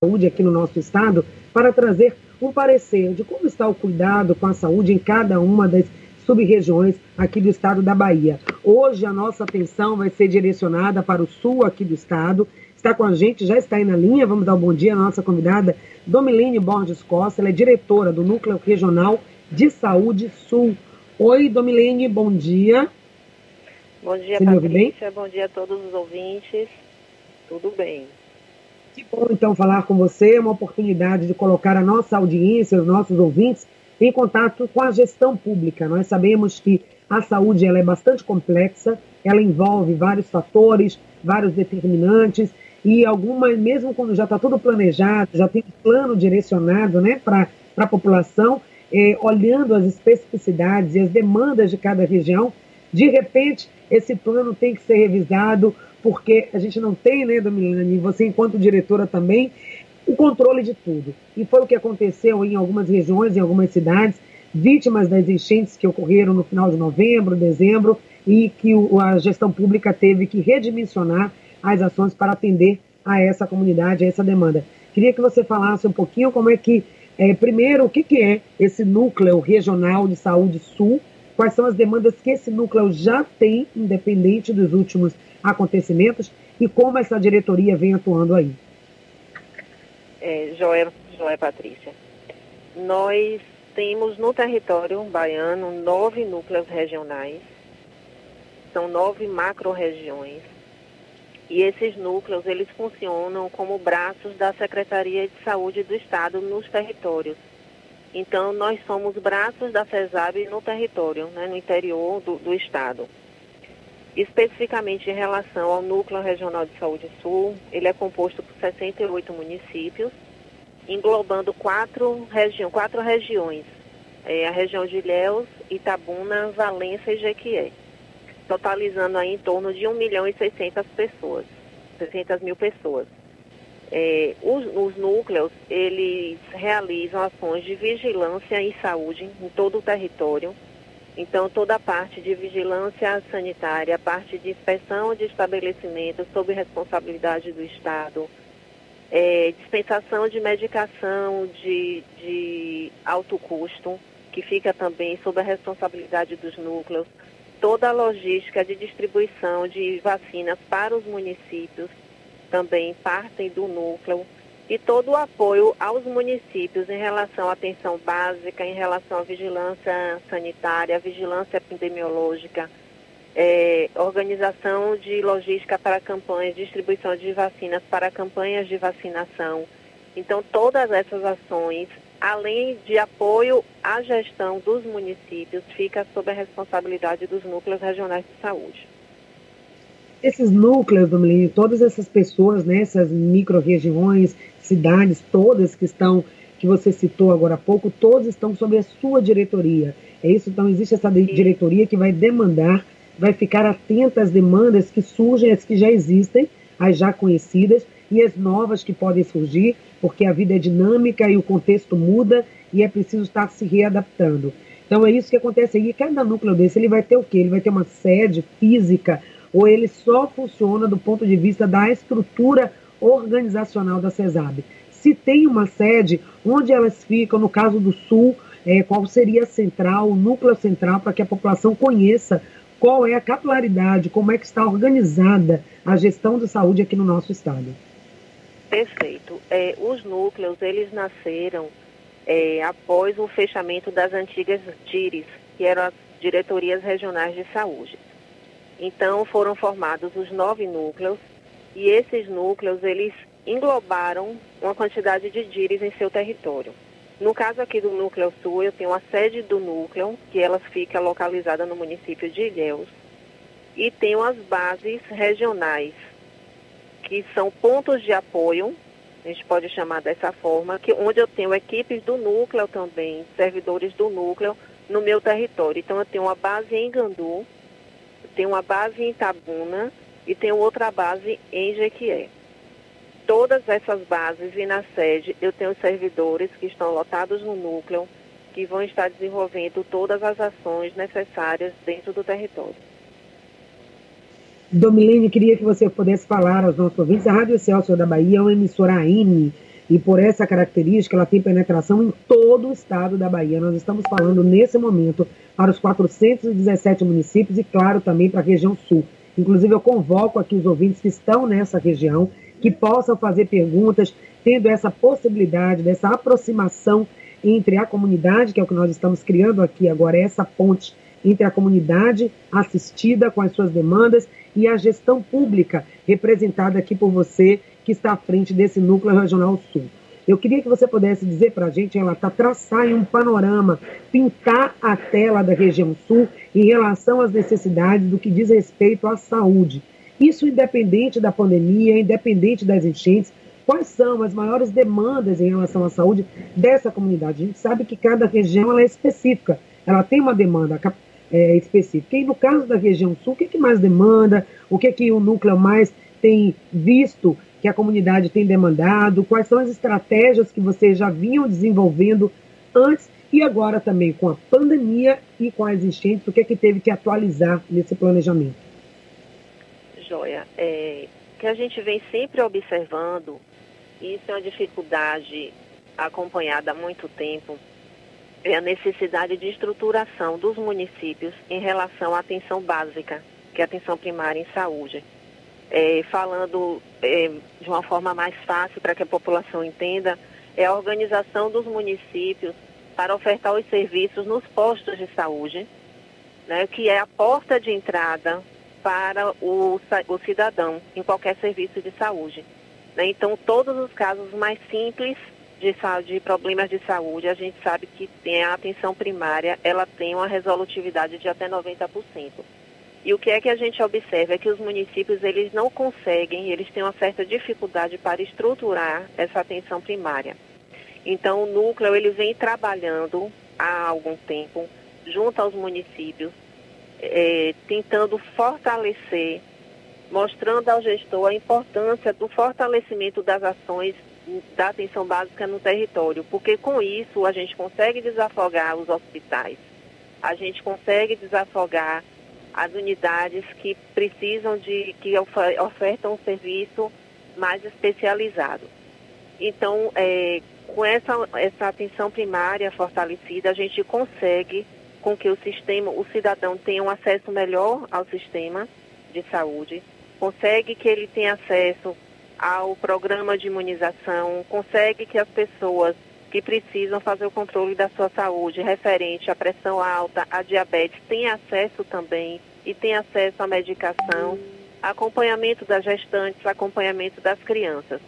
saúde aqui no nosso estado para trazer um parecer de como está o cuidado com a saúde em cada uma das sub-regiões aqui do estado da Bahia. Hoje a nossa atenção vai ser direcionada para o sul aqui do estado. Está com a gente, já está aí na linha. Vamos dar um bom dia à nossa convidada, Domilene Borges Costa. Ela é diretora do Núcleo Regional de Saúde Sul. Oi, Domilene, bom dia. Bom dia, Você Patrícia. Bom dia a todos os ouvintes. Tudo bem. Que bom, então, falar com você. É uma oportunidade de colocar a nossa audiência, os nossos ouvintes, em contato com a gestão pública. Nós sabemos que a saúde ela é bastante complexa, ela envolve vários fatores, vários determinantes, e algumas, mesmo quando já está tudo planejado, já tem plano direcionado né, para a população, é, olhando as especificidades e as demandas de cada região, de repente esse plano tem que ser revisado, porque a gente não tem, né, Domilane, você enquanto diretora também, o controle de tudo. E foi o que aconteceu em algumas regiões, em algumas cidades, vítimas das enchentes que ocorreram no final de novembro, dezembro, e que a gestão pública teve que redimensionar as ações para atender a essa comunidade, a essa demanda. Queria que você falasse um pouquinho como é que, é, primeiro, o que, que é esse núcleo regional de saúde sul, quais são as demandas que esse núcleo já tem, independente dos últimos acontecimentos, e como essa diretoria vem atuando aí. É, Joé, Joé Patrícia. Nós temos no território baiano nove núcleos regionais, são nove macro-regiões, e esses núcleos eles funcionam como braços da Secretaria de Saúde do Estado nos territórios. Então, nós somos braços da FESAB no território, né, no interior do, do Estado. Especificamente em relação ao Núcleo Regional de Saúde Sul, ele é composto por 68 municípios, englobando quatro, regi quatro regiões, é, a região de Ilhéus, Itabuna, Valença e Jequié, totalizando aí em torno de 1 milhão e 600 pessoas, 600 mil pessoas. É, os, os, núcleos, eles realizam ações de vigilância em saúde em todo o território. Então, toda a parte de vigilância sanitária, a parte de inspeção de estabelecimentos sob responsabilidade do Estado, é, dispensação de medicação de, de alto custo, que fica também sob a responsabilidade dos núcleos, toda a logística de distribuição de vacinas para os municípios, também partem do núcleo e todo o apoio aos municípios em relação à atenção básica, em relação à vigilância sanitária, vigilância epidemiológica, é, organização de logística para campanhas, distribuição de vacinas para campanhas de vacinação. Então, todas essas ações, além de apoio à gestão dos municípios, fica sob a responsabilidade dos núcleos regionais de saúde esses núcleos, Domelinho, todas essas pessoas, né, essas micro-regiões, cidades, todas que estão, que você citou agora há pouco, todas estão sob a sua diretoria. É isso? Então, existe essa diretoria que vai demandar, vai ficar atenta às demandas que surgem, as que já existem, as já conhecidas e as novas que podem surgir, porque a vida é dinâmica e o contexto muda e é preciso estar se readaptando. Então, é isso que acontece aí. Cada núcleo desse, ele vai ter o quê? Ele vai ter uma sede física, ou ele só funciona do ponto de vista da estrutura organizacional da CESAB? Se tem uma sede, onde elas ficam, no caso do Sul, é, qual seria a central, o núcleo central, para que a população conheça qual é a capilaridade, como é que está organizada a gestão de saúde aqui no nosso estado. Perfeito. É, os núcleos, eles nasceram é, após o fechamento das antigas DIRES, que eram as diretorias regionais de saúde. Então foram formados os nove núcleos e esses núcleos eles englobaram uma quantidade de DIRES em seu território. No caso aqui do Núcleo Sul, eu tenho a sede do núcleo, que ela fica localizada no município de Ilhéus, e tenho as bases regionais, que são pontos de apoio, a gente pode chamar dessa forma, que onde eu tenho equipes do núcleo também, servidores do núcleo no meu território. Então eu tenho uma base em Gandu, tem uma base em Itabuna e tem outra base em Jequié. Todas essas bases e na sede eu tenho servidores que estão lotados no núcleo, que vão estar desenvolvendo todas as ações necessárias dentro do território. Domilene, queria que você pudesse falar aos nossos ouvintes. A Rádio Celso da Bahia é uma emissora AM e por essa característica ela tem penetração em todo o estado da Bahia. Nós estamos falando nesse momento para os 417 municípios e, claro, também para a região sul. Inclusive, eu convoco aqui os ouvintes que estão nessa região que possam fazer perguntas, tendo essa possibilidade dessa aproximação entre a comunidade, que é o que nós estamos criando aqui agora, essa ponte entre a comunidade assistida com as suas demandas e a gestão pública, representada aqui por você, que está à frente desse núcleo regional sul. Eu queria que você pudesse dizer para a gente, relatar, traçar em um panorama, pintar a tela da região sul em relação às necessidades do que diz respeito à saúde. Isso independente da pandemia, independente das enchentes, quais são as maiores demandas em relação à saúde dessa comunidade. A gente sabe que cada região é específica, ela tem uma demanda é, específica. E no caso da região sul, o que, que mais demanda? O que, que o núcleo mais tem visto que a comunidade tem demandado? Quais são as estratégias que vocês já vinham desenvolvendo antes e agora também com a pandemia e com as enchentes? O que é que teve que atualizar nesse planejamento? Joia, é, que a gente vem sempre observando, e isso é uma dificuldade acompanhada há muito tempo, é a necessidade de estruturação dos municípios em relação à atenção básica, que é a atenção primária em saúde. É, falando é, de uma forma mais fácil para que a população entenda, é a organização dos municípios para ofertar os serviços nos postos de saúde, né, que é a porta de entrada para o, o cidadão em qualquer serviço de saúde. Né? Então, todos os casos mais simples de, de problemas de saúde, a gente sabe que tem a atenção primária, ela tem uma resolutividade de até 90%. E o que é que a gente observa é que os municípios eles não conseguem, eles têm uma certa dificuldade para estruturar essa atenção primária. Então o núcleo ele vem trabalhando há algum tempo junto aos municípios é, tentando fortalecer, mostrando ao gestor a importância do fortalecimento das ações da atenção básica no território, porque com isso a gente consegue desafogar os hospitais, a gente consegue desafogar as unidades que precisam de, que ofertam um serviço mais especializado. Então, é, com essa, essa atenção primária fortalecida, a gente consegue com que o sistema, o cidadão tenha um acesso melhor ao sistema de saúde, consegue que ele tenha acesso ao programa de imunização, consegue que as pessoas que precisam fazer o controle da sua saúde referente à pressão alta, à diabetes, tenham acesso também e tenham acesso à medicação, acompanhamento das gestantes, acompanhamento das crianças.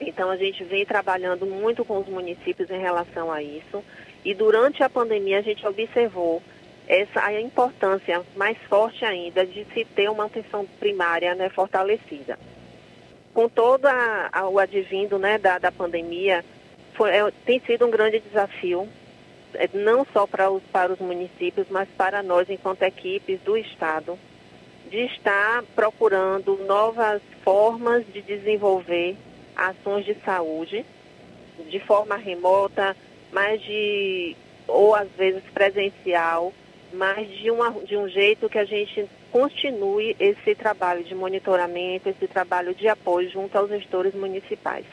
Então a gente vem trabalhando muito com os municípios em relação a isso. E durante a pandemia a gente observou essa a importância mais forte ainda de se ter uma atenção primária né, fortalecida. Com todo o advindo né, da, da pandemia, foi, é, tem sido um grande desafio, não só para os, para os municípios, mas para nós, enquanto equipes do Estado, de estar procurando novas formas de desenvolver ações de saúde de forma remota, mas de, ou às vezes presencial, mas de, uma, de um jeito que a gente continue esse trabalho de monitoramento, esse trabalho de apoio junto aos gestores municipais.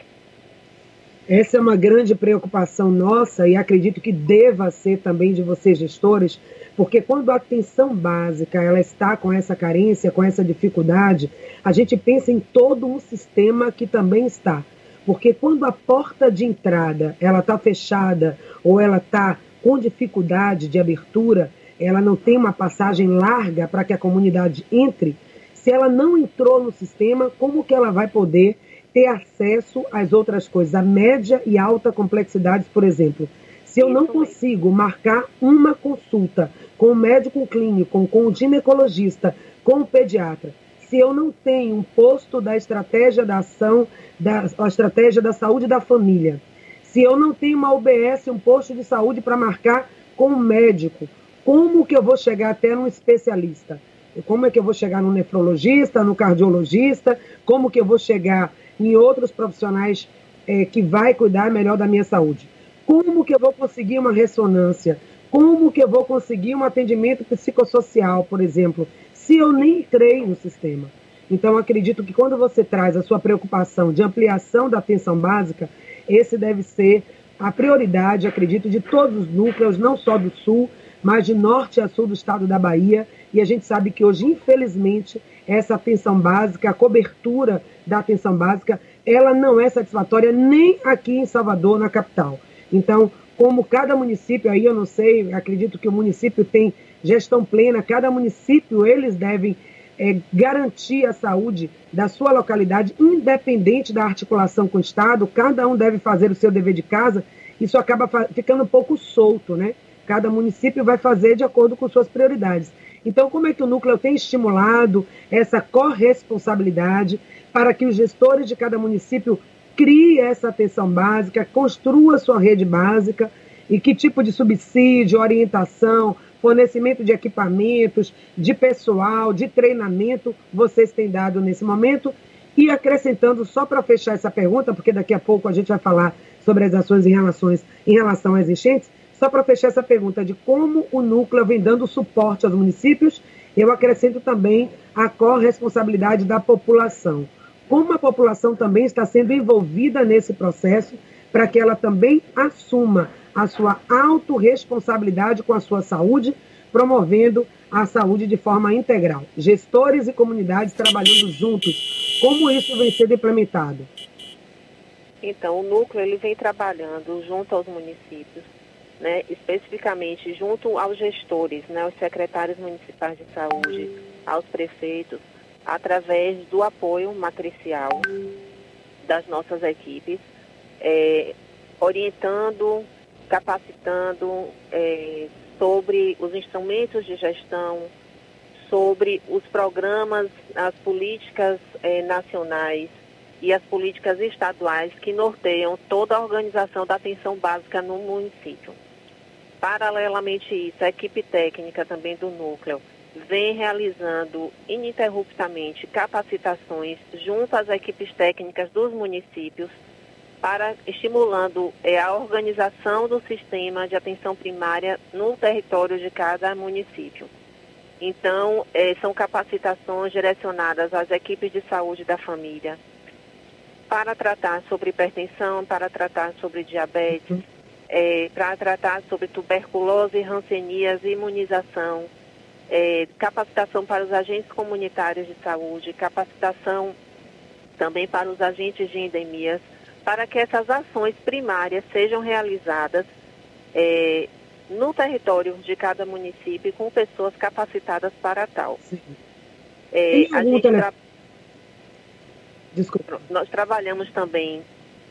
Essa é uma grande preocupação nossa e acredito que deva ser também de vocês gestores, porque quando a atenção básica ela está com essa carência, com essa dificuldade, a gente pensa em todo um sistema que também está porque quando a porta de entrada ela está fechada ou ela está com dificuldade de abertura, ela não tem uma passagem larga para que a comunidade entre. Se ela não entrou no sistema, como que ela vai poder ter acesso às outras coisas, a média e alta complexidade, por exemplo? Se eu não consigo marcar uma consulta com o médico clínico, com o ginecologista, com o pediatra, se eu não tenho um posto da estratégia da ação, da estratégia da saúde da família, se eu não tenho uma UBS, um posto de saúde para marcar com um médico, como que eu vou chegar até um especialista? Como é que eu vou chegar no nefrologista, no cardiologista? Como que eu vou chegar em outros profissionais é, que vai cuidar melhor da minha saúde? Como que eu vou conseguir uma ressonância? Como que eu vou conseguir um atendimento psicossocial, por exemplo? se eu nem entrei no sistema. Então, acredito que quando você traz a sua preocupação de ampliação da atenção básica, esse deve ser a prioridade, acredito, de todos os núcleos, não só do Sul, mas de norte a sul do estado da Bahia. E a gente sabe que hoje, infelizmente, essa atenção básica, a cobertura da atenção básica, ela não é satisfatória nem aqui em Salvador, na capital. Então, como cada município, aí eu não sei, acredito que o município tem gestão plena, cada município eles devem é, garantir a saúde da sua localidade, independente da articulação com o Estado, cada um deve fazer o seu dever de casa, isso acaba ficando um pouco solto, né? Cada município vai fazer de acordo com suas prioridades. Então, como é que o núcleo tem estimulado essa corresponsabilidade para que os gestores de cada município criem essa atenção básica, construa sua rede básica e que tipo de subsídio, orientação, fornecimento de equipamentos, de pessoal, de treinamento vocês têm dado nesse momento? E acrescentando, só para fechar essa pergunta, porque daqui a pouco a gente vai falar sobre as ações em, relações, em relação às enchentes, só para fechar essa pergunta de como o núcleo vem dando suporte aos municípios, eu acrescento também a corresponsabilidade da população. Como a população também está sendo envolvida nesse processo, para que ela também assuma a sua autorresponsabilidade com a sua saúde, promovendo a saúde de forma integral. Gestores e comunidades trabalhando juntos. Como isso vem sendo implementado? Então, o núcleo ele vem trabalhando junto aos municípios, né, especificamente junto aos gestores, né, os secretários municipais de saúde, aos prefeitos, através do apoio matricial das nossas equipes, é, orientando capacitando é, sobre os instrumentos de gestão, sobre os programas, as políticas é, nacionais e as políticas estaduais que norteiam toda a organização da atenção básica no município. Paralelamente a isso, a equipe técnica também do núcleo vem realizando ininterruptamente capacitações junto às equipes técnicas dos municípios para estimulando é, a organização do sistema de atenção primária no território de cada município. Então, é, são capacitações direcionadas às equipes de saúde da família para tratar sobre hipertensão, para tratar sobre diabetes, é, para tratar sobre tuberculose, rancenias, imunização, é, capacitação para os agentes comunitários de saúde, capacitação também para os agentes de endemias para que essas ações primárias sejam realizadas é, no território de cada município com pessoas capacitadas para tal. É, a gente tra... Desculpa. Nós trabalhamos também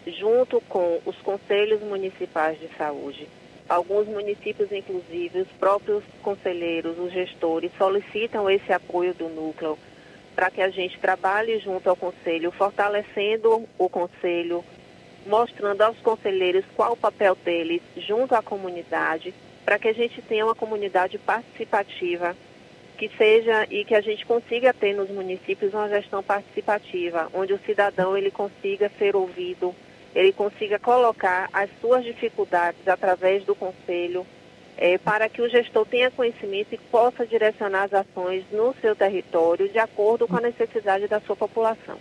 junto com os conselhos municipais de saúde. Alguns municípios, inclusive, os próprios conselheiros, os gestores, solicitam esse apoio do núcleo para que a gente trabalhe junto ao conselho, fortalecendo o conselho, mostrando aos conselheiros qual o papel deles junto à comunidade, para que a gente tenha uma comunidade participativa, que seja e que a gente consiga ter nos municípios uma gestão participativa, onde o cidadão ele consiga ser ouvido, ele consiga colocar as suas dificuldades através do conselho, é, para que o gestor tenha conhecimento e possa direcionar as ações no seu território de acordo com a necessidade da sua população.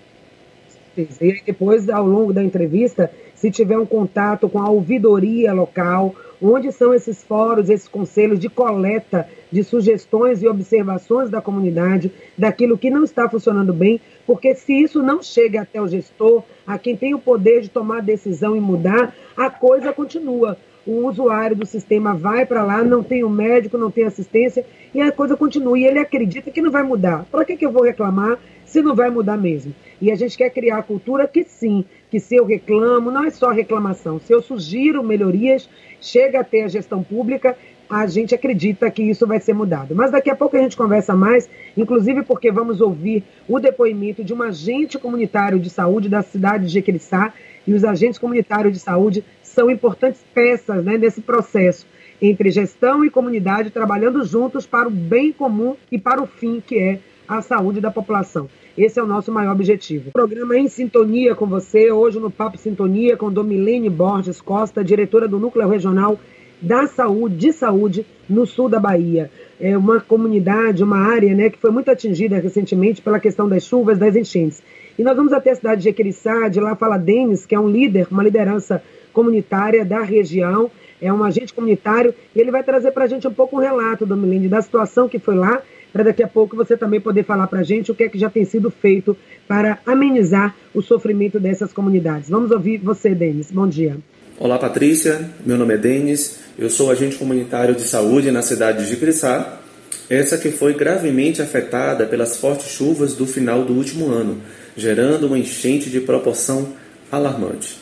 E depois, ao longo da entrevista, se tiver um contato com a ouvidoria local, onde são esses fóruns, esses conselhos de coleta de sugestões e observações da comunidade, daquilo que não está funcionando bem, porque se isso não chega até o gestor, a quem tem o poder de tomar decisão e mudar, a coisa continua. O usuário do sistema vai para lá, não tem o um médico, não tem assistência, e a coisa continua. E ele acredita que não vai mudar. Para que, que eu vou reclamar se não vai mudar mesmo? E a gente quer criar a cultura que sim, que se eu reclamo, não é só reclamação. Se eu sugiro melhorias, chega a ter a gestão pública, a gente acredita que isso vai ser mudado. Mas daqui a pouco a gente conversa mais, inclusive porque vamos ouvir o depoimento de um agente comunitário de saúde da cidade de Jequiriçá, e os agentes comunitários de saúde são importantes peças né, nesse processo entre gestão e comunidade trabalhando juntos para o bem comum e para o fim que é a saúde da população. Esse é o nosso maior objetivo. O programa é em sintonia com você, hoje no Papo Sintonia, com Domilene Borges Costa, diretora do Núcleo Regional da saúde, de saúde no sul da Bahia. É uma comunidade, uma área né, que foi muito atingida recentemente pela questão das chuvas, das enchentes. E nós vamos até a cidade de Jequiriçá, de lá fala Denis, que é um líder, uma liderança comunitária da região, é um agente comunitário, e ele vai trazer para a gente um pouco um relato, Domilene, da situação que foi lá, para daqui a pouco você também poder falar para a gente o que é que já tem sido feito para amenizar o sofrimento dessas comunidades. Vamos ouvir você, Denis. Bom dia. Olá, Patrícia. Meu nome é Denis. Eu sou agente comunitário de saúde na cidade de Jicriçá, essa que foi gravemente afetada pelas fortes chuvas do final do último ano, gerando uma enchente de proporção alarmante.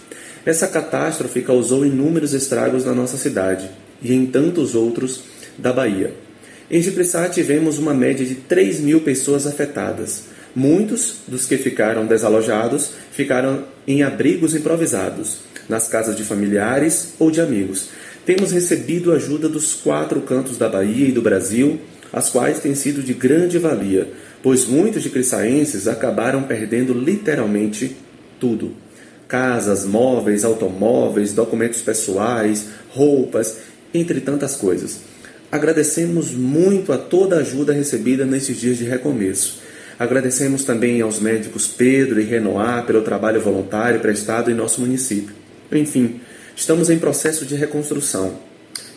Essa catástrofe causou inúmeros estragos na nossa cidade e em tantos outros da Bahia. Em Jicriçá tivemos uma média de 3 mil pessoas afetadas. Muitos dos que ficaram desalojados ficaram em abrigos improvisados, nas casas de familiares ou de amigos. Temos recebido ajuda dos quatro cantos da Bahia e do Brasil, as quais têm sido de grande valia, pois muitos de criçaenses acabaram perdendo literalmente tudo: casas, móveis, automóveis, documentos pessoais, roupas, entre tantas coisas. Agradecemos muito a toda a ajuda recebida nesses dias de recomeço. Agradecemos também aos médicos Pedro e Renoir pelo trabalho voluntário prestado em nosso município. Enfim, estamos em processo de reconstrução.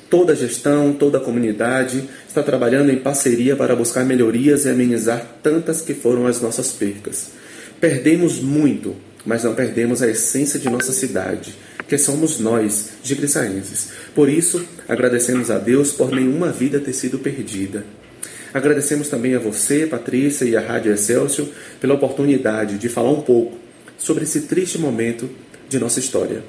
Toda a gestão, toda a comunidade está trabalhando em parceria para buscar melhorias e amenizar tantas que foram as nossas percas. Perdemos muito, mas não perdemos a essência de nossa cidade, que somos nós, gigriçaenses. Por isso, agradecemos a Deus por nenhuma vida ter sido perdida. Agradecemos também a você, Patrícia, e a Rádio Excelsior pela oportunidade de falar um pouco sobre esse triste momento de nossa história.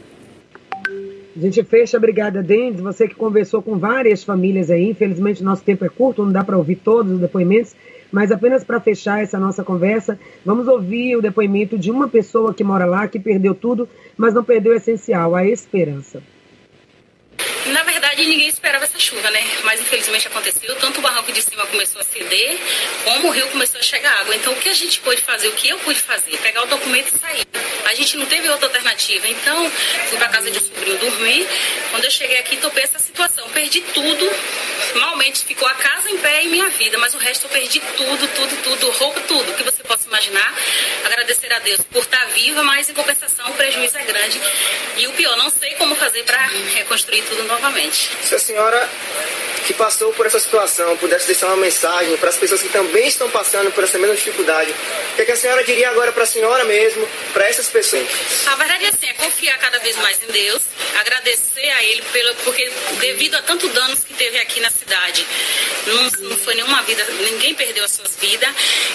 A gente fecha, obrigada, Dendes. Você que conversou com várias famílias aí. Infelizmente, nosso tempo é curto, não dá para ouvir todos os depoimentos. Mas apenas para fechar essa nossa conversa, vamos ouvir o depoimento de uma pessoa que mora lá, que perdeu tudo, mas não perdeu o essencial, a esperança. Na verdade, ninguém esperava essa chuva, né? Mas infelizmente aconteceu. Tanto o barranco de cima começou a ceder, como o rio começou a chegar água. Então, o que a gente pôde fazer, o que eu pude fazer? Pegar o documento e sair. A gente não teve outra alternativa. Então, fui para casa de um sobrinho dormir. Quando eu cheguei aqui, topei essa situação. Perdi tudo. Malmente ficou a casa em pé e minha vida, mas o resto eu perdi tudo, tudo, tudo, roupa, tudo que você possa imaginar. Agradecer a Deus por estar viva, mas em compensação o prejuízo é grande. E o pior, não sei como fazer para reconstruir tudo novamente. Se a senhora que passou por essa situação pudesse deixar uma mensagem para as pessoas que também estão passando por essa mesma dificuldade, o que, é que a senhora diria agora para a senhora mesmo, para essas pessoas? A verdade é assim, é confiar cada vez mais em Deus, agradecer a Ele pelo, porque devido a tanto danos que teve aqui na cidade, não, não foi nenhuma vida, ninguém perdeu as suas vidas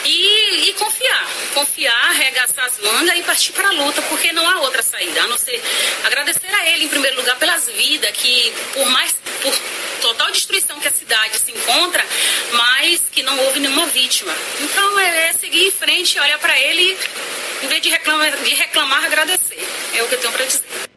e, e confiar, confiar, arregaçar as mangas e partir para a luta, porque não há outra saída, a não ser agradecer a Ele em primeiro lugar pelas vidas que por mais por total destruição que a cidade se encontra, mas que não houve nenhuma vítima. Então é, é seguir em frente, olhar para ele, em vez de reclamar, de reclamar, agradecer. É o que eu tenho para dizer.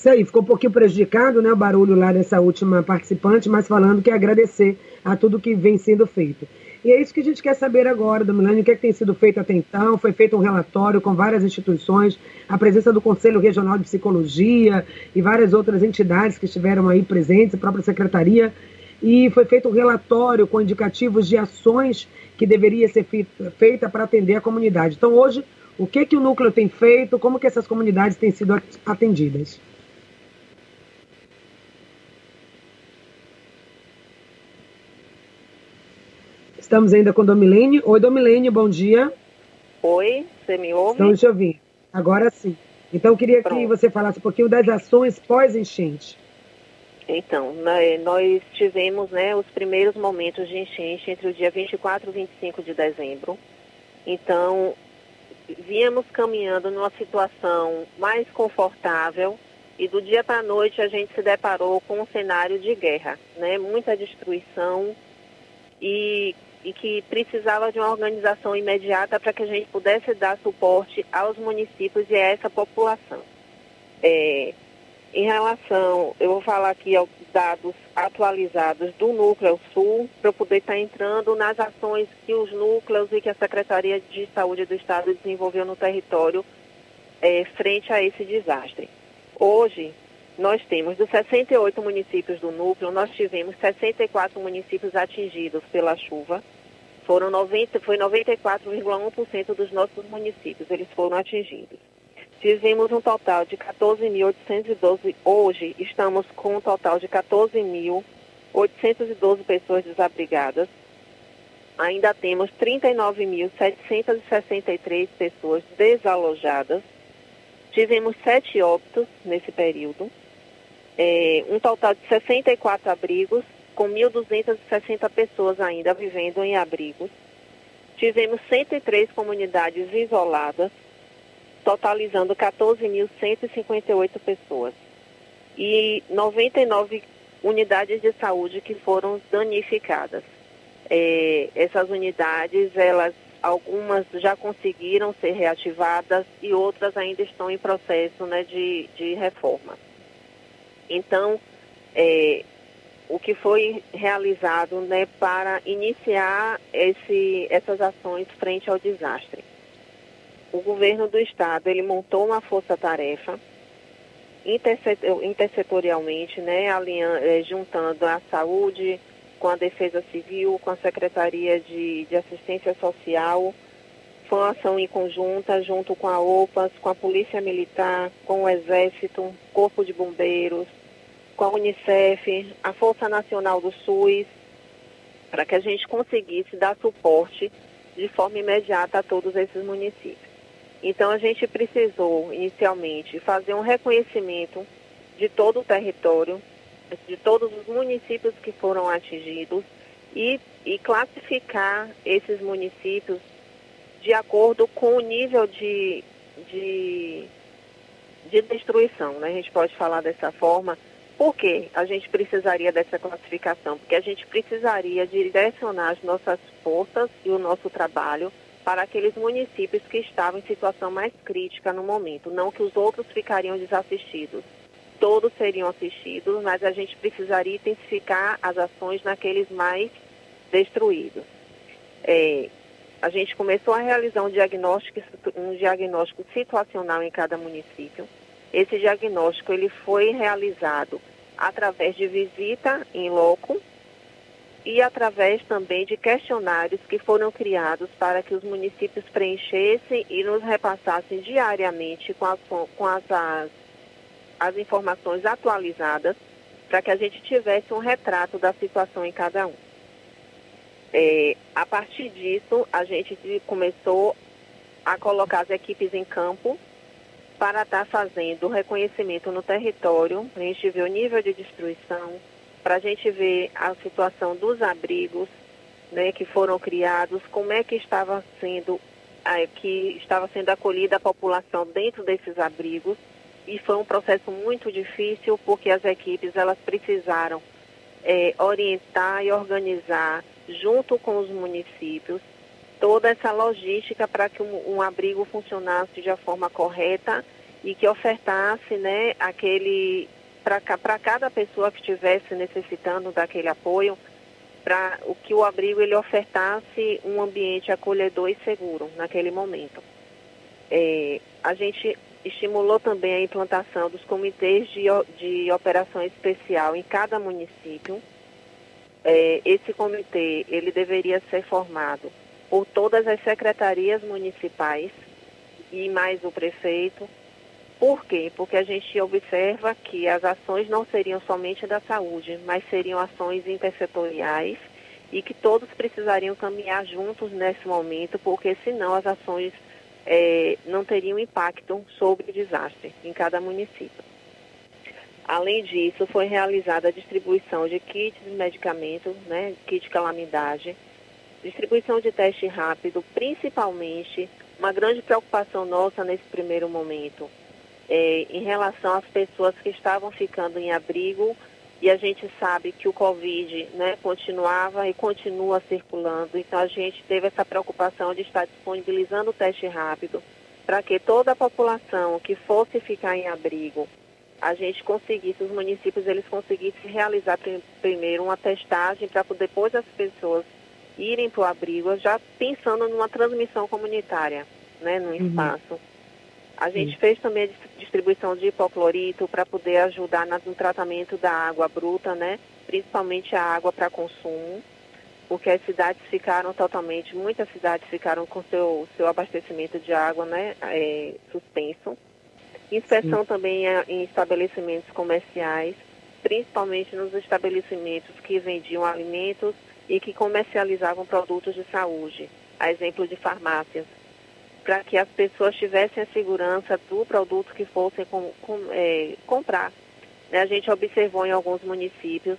Isso aí, ficou um pouquinho prejudicado, né, o barulho lá dessa última participante, mas falando que é agradecer a tudo que vem sendo feito. E é isso que a gente quer saber agora, Domilane, o que, é que tem sido feito até então. Foi feito um relatório com várias instituições, a presença do Conselho Regional de Psicologia e várias outras entidades que estiveram aí presentes, a própria Secretaria, e foi feito um relatório com indicativos de ações que deveria ser feita para atender a comunidade. Então, hoje, o que, que o núcleo tem feito, como que essas comunidades têm sido atendidas? Estamos ainda com Domilene. Oi, Domilene, bom dia. Oi, você me ouve? Estamos te ouvindo. Agora sim. Então, eu queria Pronto. que você falasse um pouquinho das ações pós-enchente. Então, né, nós tivemos né, os primeiros momentos de enchente entre o dia 24 e 25 de dezembro. Então, víamos caminhando numa situação mais confortável e do dia para a noite a gente se deparou com um cenário de guerra, né? Muita destruição e e que precisava de uma organização imediata para que a gente pudesse dar suporte aos municípios e a essa população. É, em relação, eu vou falar aqui aos dados atualizados do Núcleo Sul, para eu poder estar entrando nas ações que os núcleos e que a Secretaria de Saúde do Estado desenvolveu no território é, frente a esse desastre. Hoje, nós temos dos 68 municípios do núcleo, nós tivemos 64 municípios atingidos pela chuva. Foram 90, foi 94,1% dos nossos municípios, eles foram atingidos. Tivemos um total de 14.812, hoje estamos com um total de 14.812 pessoas desabrigadas. Ainda temos 39.763 pessoas desalojadas. Tivemos sete óbitos nesse período é, um total de 64 abrigos, com 1.260 pessoas ainda vivendo em abrigos. Tivemos 103 comunidades isoladas, totalizando 14.158 pessoas. E 99 unidades de saúde que foram danificadas. É, essas unidades, elas algumas já conseguiram ser reativadas e outras ainda estão em processo né, de, de reforma. Então, é, o que foi realizado né, para iniciar esse, essas ações frente ao desastre. O governo do estado ele montou uma força-tarefa intersetorialmente, né, é, juntando a saúde com a defesa civil, com a secretaria de, de assistência social. Foi uma ação em conjunta, junto com a OPAS, com a polícia militar, com o exército, corpo de bombeiros, com a Unicef, a Força Nacional do SUS, para que a gente conseguisse dar suporte de forma imediata a todos esses municípios. Então, a gente precisou, inicialmente, fazer um reconhecimento de todo o território, de todos os municípios que foram atingidos e, e classificar esses municípios de acordo com o nível de, de, de destruição, né? a gente pode falar dessa forma, por que a gente precisaria dessa classificação? Porque a gente precisaria direcionar as nossas forças e o nosso trabalho para aqueles municípios que estavam em situação mais crítica no momento, não que os outros ficariam desassistidos. Todos seriam assistidos, mas a gente precisaria intensificar as ações naqueles mais destruídos. É, a gente começou a realizar um diagnóstico, um diagnóstico situacional em cada município. Esse diagnóstico ele foi realizado através de visita em loco e através também de questionários que foram criados para que os municípios preenchessem e nos repassassem diariamente com as, com as, as, as informações atualizadas para que a gente tivesse um retrato da situação em cada um. É, a partir disso, a gente começou a colocar as equipes em campo para estar tá fazendo o reconhecimento no território, para a gente ver o nível de destruição, para a gente ver a situação dos abrigos né, que foram criados, como é que estava sendo que estava sendo acolhida a população dentro desses abrigos. E foi um processo muito difícil porque as equipes elas precisaram é, orientar e organizar junto com os municípios toda essa logística para que um, um, abrigo funcionasse de forma correta e que ofertasse né, aquele para cada pessoa que estivesse necessitando daquele apoio, para o que o abrigo ele ofertasse um ambiente acolhedor e seguro naquele momento. É, a gente estimulou também a implantação dos comitês de, de operação especial em cada município. É, esse comitê ele deveria ser formado por todas as secretarias municipais e mais o prefeito. Por quê? Porque a gente observa que as ações não seriam somente da saúde, mas seriam ações intersetoriais e que todos precisariam caminhar juntos nesse momento, porque senão as ações é, não teriam impacto sobre o desastre em cada município. Além disso, foi realizada a distribuição de kits de medicamentos, né, kit calamidade, distribuição de teste rápido, principalmente uma grande preocupação nossa nesse primeiro momento é, em relação às pessoas que estavam ficando em abrigo e a gente sabe que o Covid né, continuava e continua circulando, então a gente teve essa preocupação de estar disponibilizando o teste rápido para que toda a população que fosse ficar em abrigo, a gente conseguisse, os municípios eles conseguissem realizar primeiro uma testagem para depois as pessoas irem para o abrigo, já pensando numa transmissão comunitária, né, no uhum. espaço. A gente fez também a distribuição de hipoclorito para poder ajudar no tratamento da água bruta, né? Principalmente a água para consumo, porque as cidades ficaram totalmente, muitas cidades ficaram com seu, seu abastecimento de água, né? É, suspenso. Inspeção Sim. também em estabelecimentos comerciais, principalmente nos estabelecimentos que vendiam alimentos e que comercializavam produtos de saúde, a exemplo de farmácias, para que as pessoas tivessem a segurança do produto que fossem com, com, é, comprar. Né, a gente observou em alguns municípios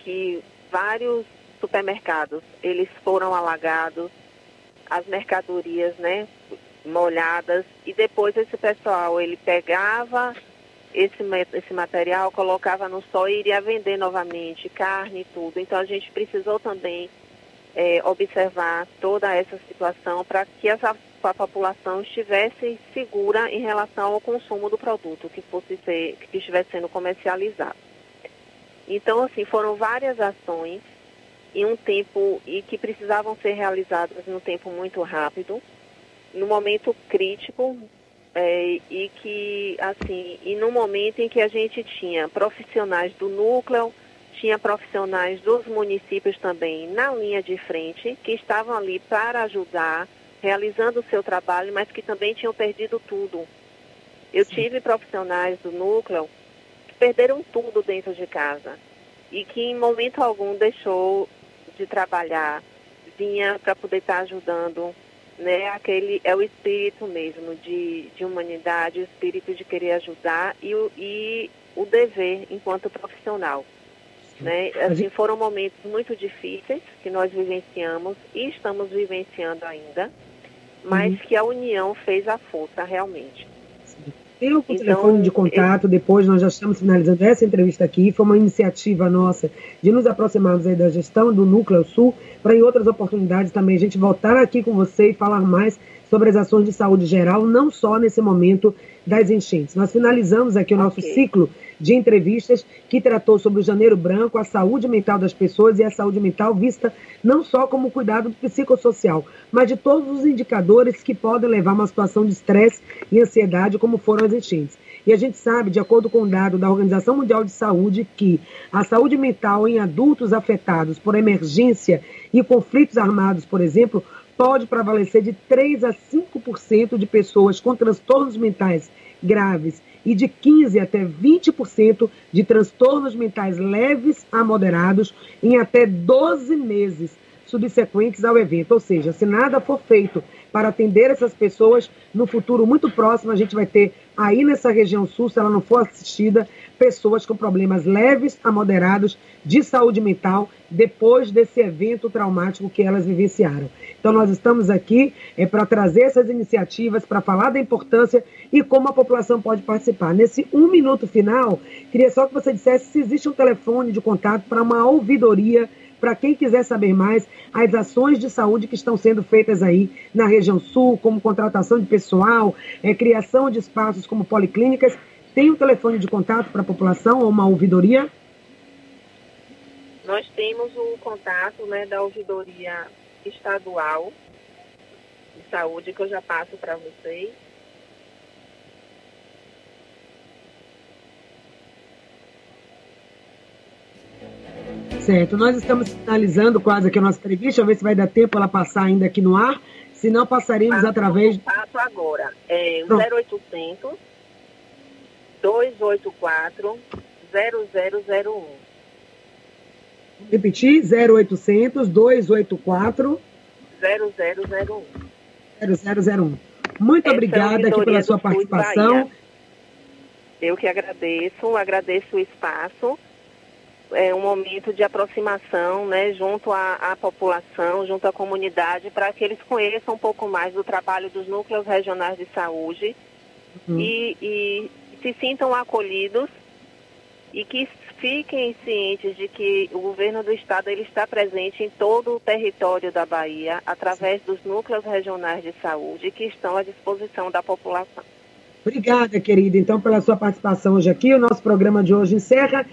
que vários supermercados eles foram alagados, as mercadorias, né, molhadas e depois esse pessoal ele pegava esse, esse material, colocava no sol e iria vender novamente carne e tudo. Então a gente precisou também é, observar toda essa situação para que essa, a população estivesse segura em relação ao consumo do produto que fosse ser, que estivesse sendo comercializado. Então, assim, foram várias ações em um tempo e que precisavam ser realizadas em um tempo muito rápido no momento crítico é, e que, assim, e no momento em que a gente tinha profissionais do núcleo, tinha profissionais dos municípios também na linha de frente, que estavam ali para ajudar, realizando o seu trabalho, mas que também tinham perdido tudo. Eu tive profissionais do núcleo que perderam tudo dentro de casa e que em momento algum deixou de trabalhar, vinha para poder estar ajudando né? Aquele é o espírito mesmo de, de humanidade, o espírito de querer ajudar e o, e o dever enquanto profissional. Né? Assim, foram momentos muito difíceis que nós vivenciamos e estamos vivenciando ainda, mas uhum. que a união fez a força realmente. Tem o então, telefone de contato, eu... depois nós já estamos finalizando essa entrevista aqui. Foi uma iniciativa nossa de nos aproximarmos aí da gestão do Núcleo Sul, para em outras oportunidades também a gente voltar aqui com você e falar mais sobre as ações de saúde geral, não só nesse momento das enchentes. Nós finalizamos aqui o nosso okay. ciclo de entrevistas que tratou sobre o janeiro branco, a saúde mental das pessoas e a saúde mental vista não só como cuidado psicossocial, mas de todos os indicadores que podem levar a uma situação de estresse e ansiedade, como foram as enchentes. E a gente sabe, de acordo com o dado da Organização Mundial de Saúde, que a saúde mental em adultos afetados por emergência e conflitos armados, por exemplo, pode prevalecer de 3 a 5% de pessoas com transtornos mentais graves e de 15 até 20% de transtornos mentais leves a moderados em até 12 meses subsequentes ao evento. Ou seja, se nada for feito para atender essas pessoas, no futuro muito próximo a gente vai ter aí nessa região sul, se ela não for assistida, pessoas com problemas leves a moderados de saúde mental depois desse evento traumático que elas vivenciaram. Então, nós estamos aqui é, para trazer essas iniciativas, para falar da importância e como a população pode participar. Nesse um minuto final, queria só que você dissesse se existe um telefone de contato para uma ouvidoria para quem quiser saber mais as ações de saúde que estão sendo feitas aí na região sul, como contratação de pessoal, é, criação de espaços como policlínicas tem um telefone de contato para a população ou uma ouvidoria? Nós temos o contato né, da ouvidoria estadual de saúde que eu já passo para vocês. Certo, nós estamos finalizando quase aqui a nossa entrevista, ver se vai dar tempo ela passar ainda aqui no ar, se não passaremos Passo através... Passo agora, é o 0800 284 0001. Repetir, 0800 284 0001. 0001. Muito Essa obrigada é aqui pela sua participação. Eu que agradeço, agradeço o espaço. É um momento de aproximação né, junto à, à população, junto à comunidade, para que eles conheçam um pouco mais do trabalho dos núcleos regionais de saúde uhum. e, e se sintam acolhidos e que fiquem cientes de que o governo do estado ele está presente em todo o território da Bahia através dos núcleos regionais de saúde que estão à disposição da população. Obrigada, querida, então, pela sua participação hoje aqui. O nosso programa de hoje encerra.